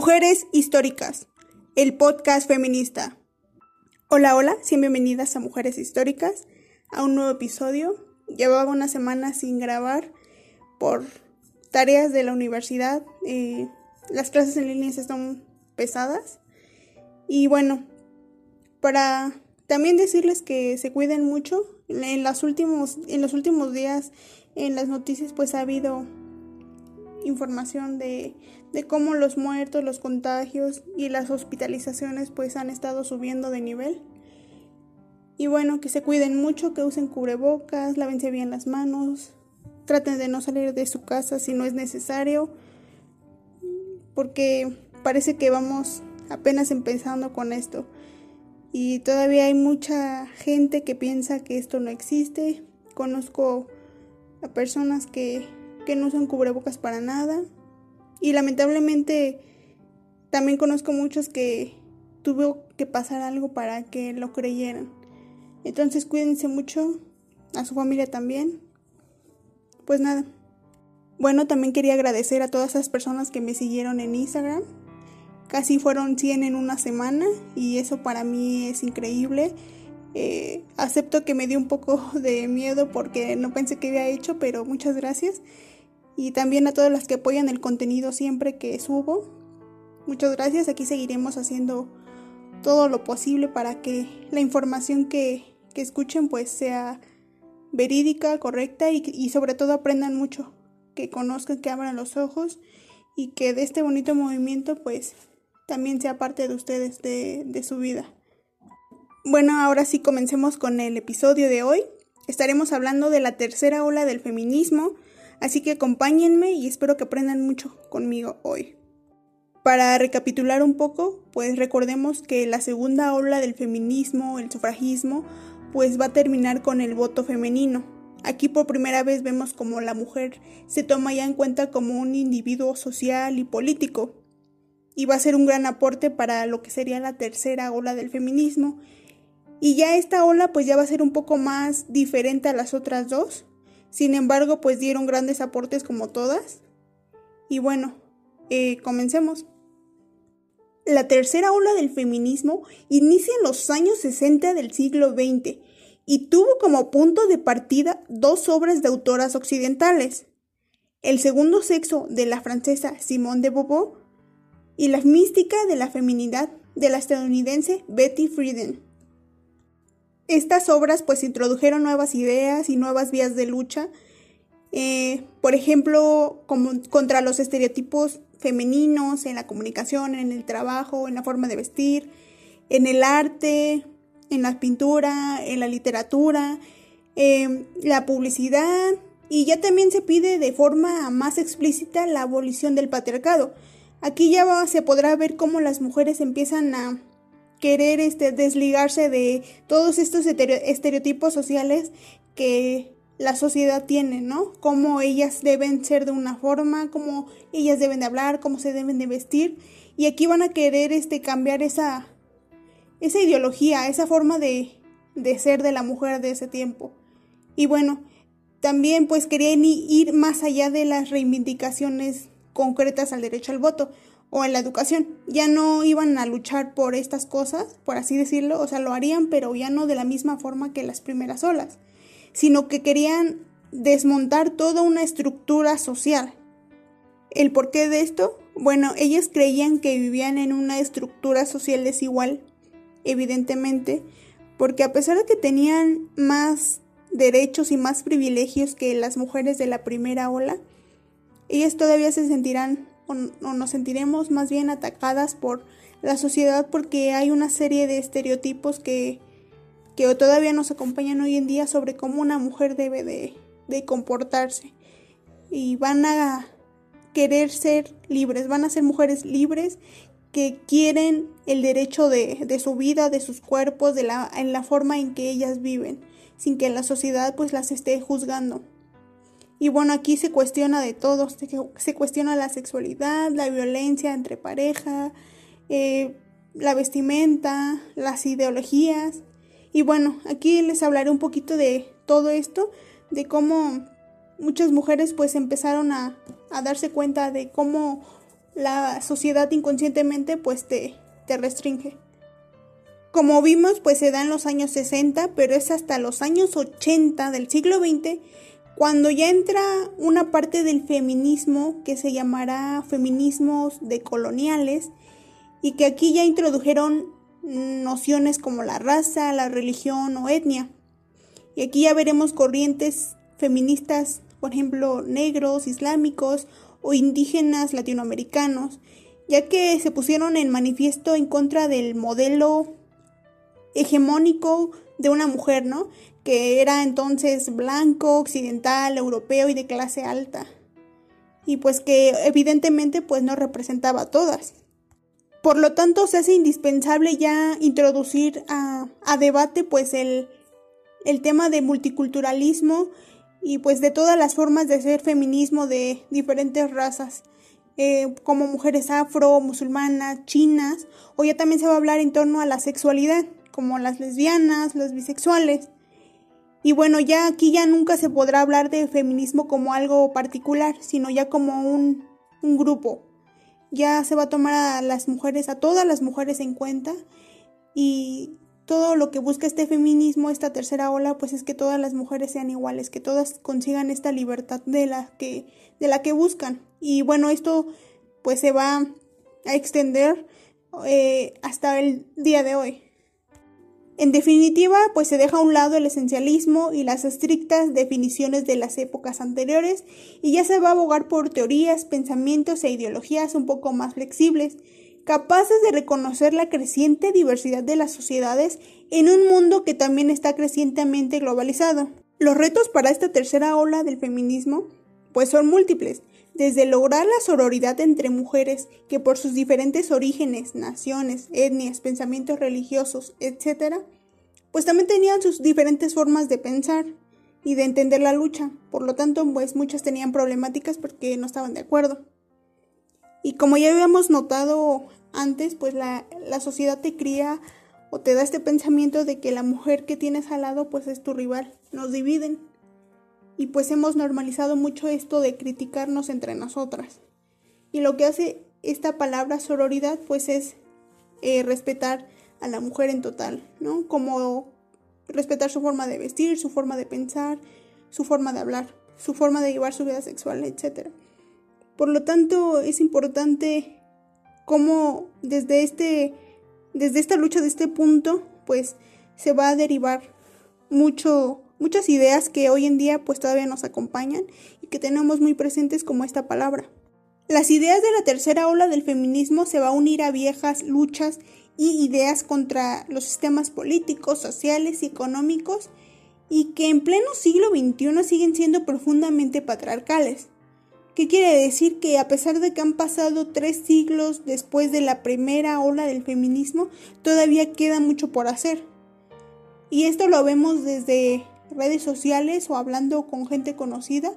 Mujeres Históricas, el podcast feminista. Hola, hola, bienvenidas a Mujeres Históricas, a un nuevo episodio. Llevaba una semana sin grabar por tareas de la universidad. Eh, las clases en línea están pesadas. Y bueno, para también decirles que se cuiden mucho. En, los últimos, en los últimos días en las noticias pues ha habido información de, de cómo los muertos, los contagios y las hospitalizaciones pues han estado subiendo de nivel. Y bueno, que se cuiden mucho, que usen cubrebocas, lávense bien las manos, traten de no salir de su casa si no es necesario, porque parece que vamos apenas empezando con esto. Y todavía hay mucha gente que piensa que esto no existe. Conozco a personas que que no usan cubrebocas para nada. Y lamentablemente también conozco muchos que tuvo que pasar algo para que lo creyeran. Entonces cuídense mucho, a su familia también. Pues nada. Bueno, también quería agradecer a todas esas personas que me siguieron en Instagram. Casi fueron 100 en una semana y eso para mí es increíble. Eh, acepto que me dio un poco de miedo porque no pensé que había hecho, pero muchas gracias y también a todas las que apoyan el contenido siempre que subo. Muchas gracias, aquí seguiremos haciendo todo lo posible para que la información que, escuchen pues sea verídica, correcta y, sobre todo aprendan mucho, que conozcan, que abran los ojos y que de este bonito movimiento pues también sea parte de ustedes, de, de su vida. Bueno, ahora sí comencemos con el episodio de hoy. Estaremos hablando de la tercera ola del feminismo, Así que acompáñenme y espero que aprendan mucho conmigo hoy. Para recapitular un poco, pues recordemos que la segunda ola del feminismo, el sufragismo, pues va a terminar con el voto femenino. Aquí por primera vez vemos como la mujer se toma ya en cuenta como un individuo social y político. Y va a ser un gran aporte para lo que sería la tercera ola del feminismo. Y ya esta ola pues ya va a ser un poco más diferente a las otras dos, sin embargo, pues dieron grandes aportes como todas. Y bueno, eh, comencemos. La tercera ola del feminismo inicia en los años 60 del siglo XX y tuvo como punto de partida dos obras de autoras occidentales, El segundo sexo de la francesa Simone de Beauvoir y La mística de la feminidad de la estadounidense Betty Friedan. Estas obras pues introdujeron nuevas ideas y nuevas vías de lucha, eh, por ejemplo, como contra los estereotipos femeninos en la comunicación, en el trabajo, en la forma de vestir, en el arte, en la pintura, en la literatura, eh, la publicidad y ya también se pide de forma más explícita la abolición del patriarcado. Aquí ya se podrá ver cómo las mujeres empiezan a querer este, desligarse de todos estos estereotipos sociales que la sociedad tiene, ¿no? Cómo ellas deben ser de una forma, cómo ellas deben de hablar, cómo se deben de vestir. Y aquí van a querer este, cambiar esa, esa ideología, esa forma de, de ser de la mujer de ese tiempo. Y bueno, también pues querían ir más allá de las reivindicaciones concretas al derecho al voto o en la educación. Ya no iban a luchar por estas cosas, por así decirlo, o sea, lo harían, pero ya no de la misma forma que las primeras olas, sino que querían desmontar toda una estructura social. ¿El porqué de esto? Bueno, ellas creían que vivían en una estructura social desigual, evidentemente, porque a pesar de que tenían más derechos y más privilegios que las mujeres de la primera ola, ellas todavía se sentirán o, nos sentiremos más bien atacadas por la sociedad porque hay una serie de estereotipos que, que todavía nos acompañan hoy en día sobre cómo una mujer debe de, de comportarse. Y van a querer ser libres, van a ser mujeres libres que quieren el derecho de, de, su vida, de sus cuerpos, de la, en la forma en que ellas viven, sin que la sociedad pues las esté juzgando. Y bueno, aquí se cuestiona de todo, se, cuestiona la sexualidad, la violencia entre pareja, eh, la vestimenta, las ideologías. Y bueno, aquí les hablaré un poquito de todo esto, de cómo muchas mujeres pues empezaron a, a darse cuenta de cómo la sociedad inconscientemente pues te, te restringe. Como vimos, pues se da en los años 60, pero es hasta los años 80 del siglo XX cuando ya entra una parte del feminismo que se llamará feminismos decoloniales y que aquí ya introdujeron nociones como la raza, la religión o etnia. Y aquí ya veremos corrientes feministas, por ejemplo, negros, islámicos o indígenas latinoamericanos, ya que se pusieron en manifiesto en contra del modelo hegemónico de una mujer, ¿no? Que era entonces blanco, occidental, europeo y de clase alta. Y pues que evidentemente pues no representaba a todas. Por lo tanto, se hace indispensable ya introducir a, a debate pues el, el tema de multiculturalismo y pues de todas las formas de hacer feminismo de diferentes razas. Eh, como mujeres afro, musulmanas, chinas, o ya también se va a hablar en torno a la sexualidad como las lesbianas, los bisexuales. Y bueno, ya aquí ya nunca se podrá hablar de feminismo como algo particular, sino ya como un, un grupo. Ya se va a tomar a las mujeres, a todas las mujeres en cuenta y todo lo que busca este feminismo, esta tercera ola, pues es que todas las mujeres sean iguales, que todas consigan esta libertad de la que, de la que buscan. Y bueno, esto pues se va a extender eh, hasta el día de hoy. En definitiva, pues se deja a un lado el esencialismo y las estrictas definiciones de las épocas anteriores y ya se va a abogar por teorías, pensamientos e ideologías un poco más flexibles, capaces de reconocer la creciente diversidad de las sociedades en un mundo que también está crecientemente globalizado. Los retos para esta tercera ola del feminismo pues son múltiples, desde lograr la sororidad entre mujeres que por sus diferentes orígenes, naciones, etnias, pensamientos religiosos, etc., pues también tenían sus diferentes formas de pensar y de entender la lucha. Por lo tanto, pues muchas tenían problemáticas porque no estaban de acuerdo. Y como ya habíamos notado antes, pues la, la sociedad te cría o te da este pensamiento de que la mujer que tienes al lado pues es tu rival. Nos dividen y pues hemos normalizado mucho esto de criticarnos entre nosotras. Y lo que hace esta palabra sororidad pues es eh, respetar a la mujer en total, ¿no? Como respetar su forma de vestir, su forma de pensar, su forma de hablar, su forma de llevar su vida sexual, etc. Por lo tanto, es importante cómo desde este desde esta lucha de este punto, pues se va a derivar mucho muchas ideas que hoy en día pues todavía nos acompañan y que tenemos muy presentes como esta palabra. Las ideas de la tercera ola del feminismo se va a unir a viejas luchas y ideas contra los sistemas políticos, sociales y económicos y que en pleno siglo XXI siguen siendo profundamente patriarcales. ¿Qué quiere decir? Que a pesar de que han pasado tres siglos después de la primera ola del feminismo, todavía queda mucho por hacer. Y esto lo vemos desde redes sociales o hablando con gente conocida,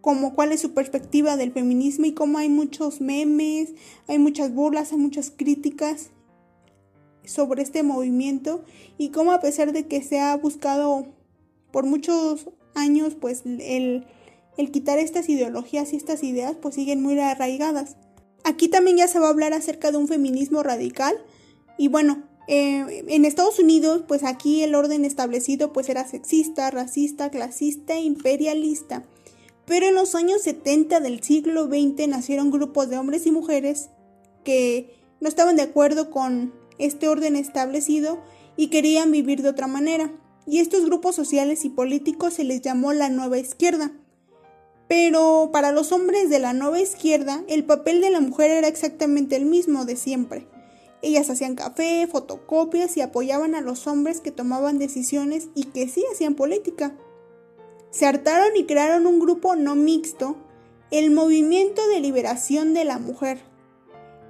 como cuál es su perspectiva del feminismo y cómo hay muchos memes, hay muchas burlas, hay muchas críticas sobre este movimiento y cómo a pesar de que se ha buscado por muchos años pues el, el quitar estas ideologías y estas ideas pues siguen muy arraigadas. Aquí también ya se va a hablar acerca de un feminismo radical y bueno, eh, en Estados Unidos, pues aquí el orden establecido pues era sexista, racista, clasista e imperialista. Pero en los años 70 del siglo XX nacieron grupos de hombres y mujeres que no estaban de acuerdo con este orden establecido y querían vivir de otra manera. Y estos grupos sociales y políticos se les llamó la nueva izquierda. Pero para los hombres de la nueva izquierda, el papel de la mujer era exactamente el mismo de siempre ellas hacían café, fotocopias y apoyaban a los hombres que tomaban decisiones y que sí hacían política. Se hartaron y crearon un grupo no mixto, el Movimiento de Liberación de la Mujer.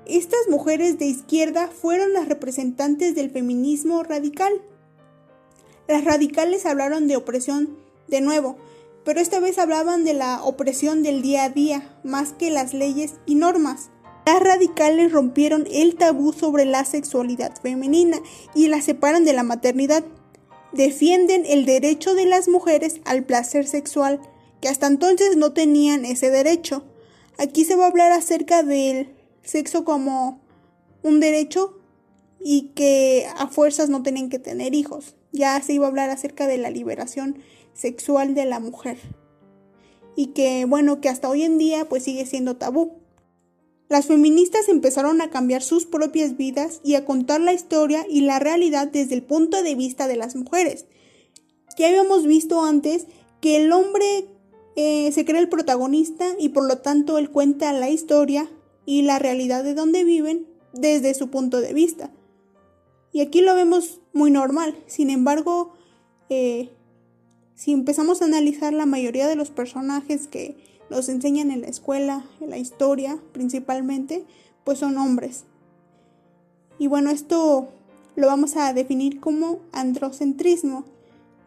Estas mujeres de izquierda fueron las representantes del feminismo radical. Las radicales hablaron de opresión de nuevo, pero esta vez hablaban de la opresión del día a día, más que las leyes y normas. Las radicales rompieron el tabú sobre la sexualidad femenina y la separan de la maternidad. Defienden el derecho de las mujeres al placer sexual, que hasta entonces no tenían ese derecho. Aquí se va a hablar acerca del sexo como un derecho y que a fuerzas no tienen que tener hijos. Ya se iba a hablar acerca de la liberación sexual de la mujer. Y que bueno, que hasta hoy en día pues sigue siendo tabú. Las feministas empezaron a cambiar sus propias vidas y a contar la historia y la realidad desde el punto de vista de las mujeres. Ya habíamos visto antes que el hombre eh, se cree el protagonista y por lo tanto él cuenta la historia y la realidad de donde viven desde su punto de vista. Y aquí lo vemos muy normal. Sin embargo, eh, si empezamos a analizar la mayoría de los personajes que nos enseñan en la escuela, en la historia principalmente, pues son hombres. Y bueno, esto lo vamos a definir como androcentrismo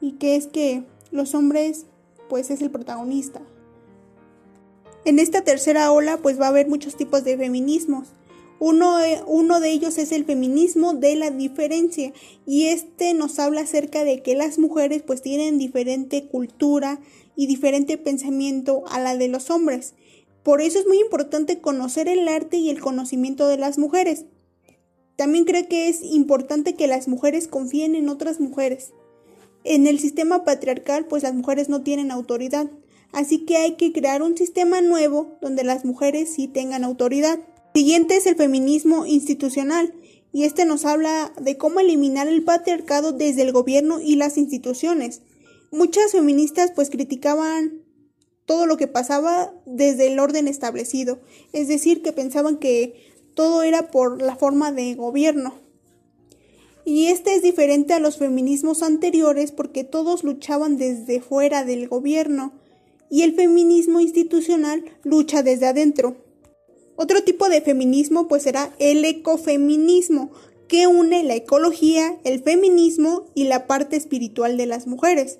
y que es que los hombres pues es el protagonista. En esta tercera ola pues va a haber muchos tipos de feminismos. Uno, de ellos es el feminismo de la diferencia y este nos habla acerca de que las mujeres pues tienen diferente cultura, y diferente pensamiento a la de los hombres. Por eso es muy importante conocer el arte y el conocimiento de las mujeres. También creo que es importante que las mujeres confíen en otras mujeres. En el sistema patriarcal, pues las mujeres no tienen autoridad, así que hay que crear un sistema nuevo donde las mujeres sí tengan autoridad. Siguiente es el feminismo institucional, y este nos habla de cómo eliminar el patriarcado desde el gobierno y las instituciones. Muchas feministas pues criticaban todo lo que pasaba desde el orden establecido, es decir, que pensaban que todo era por la forma de gobierno. Y este es diferente a los feminismos anteriores porque todos luchaban desde fuera del gobierno y el feminismo institucional lucha desde adentro. Otro tipo de feminismo pues será el ecofeminismo, que une la ecología, el feminismo y la parte espiritual de las mujeres.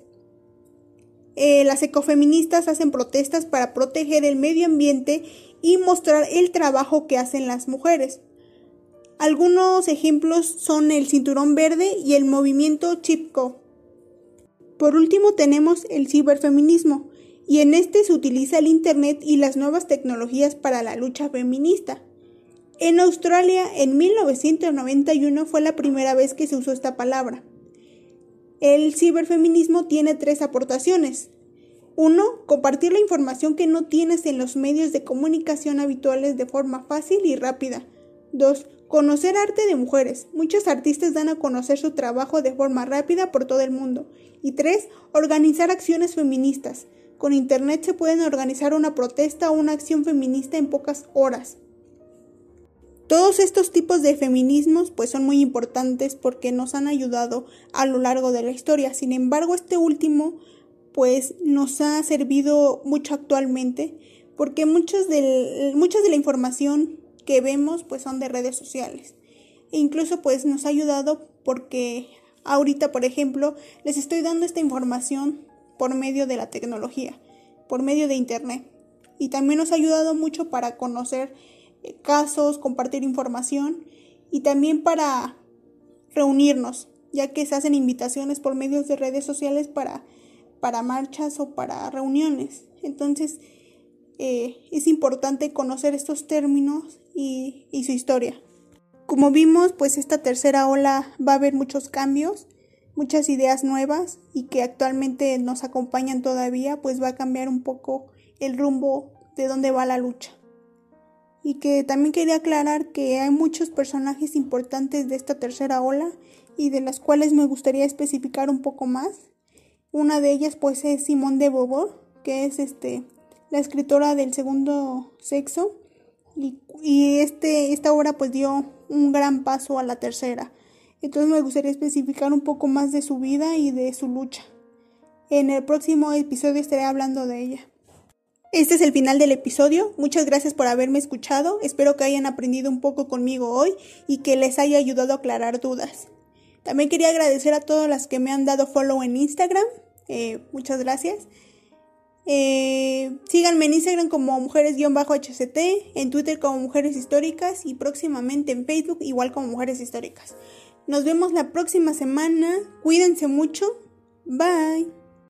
Eh, las ecofeministas hacen protestas para proteger el medio ambiente y mostrar el trabajo que hacen las mujeres. Algunos ejemplos son el cinturón verde y el movimiento Chipco. Por último tenemos el ciberfeminismo, y en este se utiliza el Internet y las nuevas tecnologías para la lucha feminista. En Australia, en 1991 fue la primera vez que se usó esta palabra. El ciberfeminismo tiene tres aportaciones. Uno, compartir la información que no tienes en los medios de comunicación habituales de forma fácil y rápida. Dos, conocer arte de mujeres. Muchos artistas dan a conocer su trabajo de forma rápida por todo el mundo. Y tres, organizar acciones feministas. Con Internet se pueden organizar una protesta o una acción feminista en pocas horas. Todos estos tipos de feminismos pues son muy importantes porque nos han ayudado a lo largo de la historia. Sin embargo, este último pues nos ha servido mucho actualmente porque muchos de, mucha de la información que vemos pues son de redes sociales. E incluso pues nos ha ayudado porque ahorita, por ejemplo, les estoy dando esta información por medio de la tecnología, por medio de internet. Y también nos ha ayudado mucho para conocer casos, compartir información y también para reunirnos, ya que se hacen invitaciones por medios de redes sociales para, para marchas o para reuniones. Entonces, eh, es importante conocer estos términos y, y su historia. Como vimos, pues esta tercera ola va a haber muchos cambios, muchas ideas nuevas y que actualmente nos acompañan todavía, pues va a cambiar un poco el rumbo de dónde va la lucha y que también quería aclarar que hay muchos personajes importantes de esta tercera ola y de las cuales me gustaría especificar un poco más. Una de ellas pues es Simone de Beauvoir, que es este la escritora del segundo sexo y, y este esta obra pues dio un gran paso a la tercera. Entonces me gustaría especificar un poco más de su vida y de su lucha. En el próximo episodio estaré hablando de ella. Este es el final del episodio. Muchas gracias por haberme escuchado. Espero que hayan aprendido un poco conmigo hoy y que les haya ayudado a aclarar dudas. También quería agradecer a todas las que me han dado follow en Instagram. Eh, muchas gracias. Eh, síganme en Instagram como mujeres-hct, en Twitter como mujeres históricas y próximamente en Facebook igual como mujeres históricas. Nos vemos la próxima semana. Cuídense mucho. Bye.